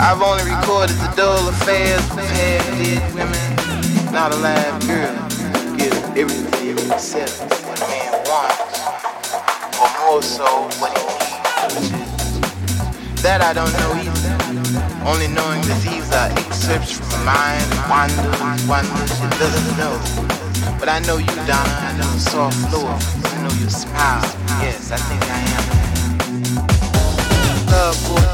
I've only recorded the dull affairs of half dead women, not alive girls. Give everything except what a man wants, or more so what he needs. That I don't know either. Only knowing that these are excerpts from a mind that wanders, wanders, it doesn't know. But I know you, Donna, I know soft floor. I know your smile. Yes, I think I am. Love, boy.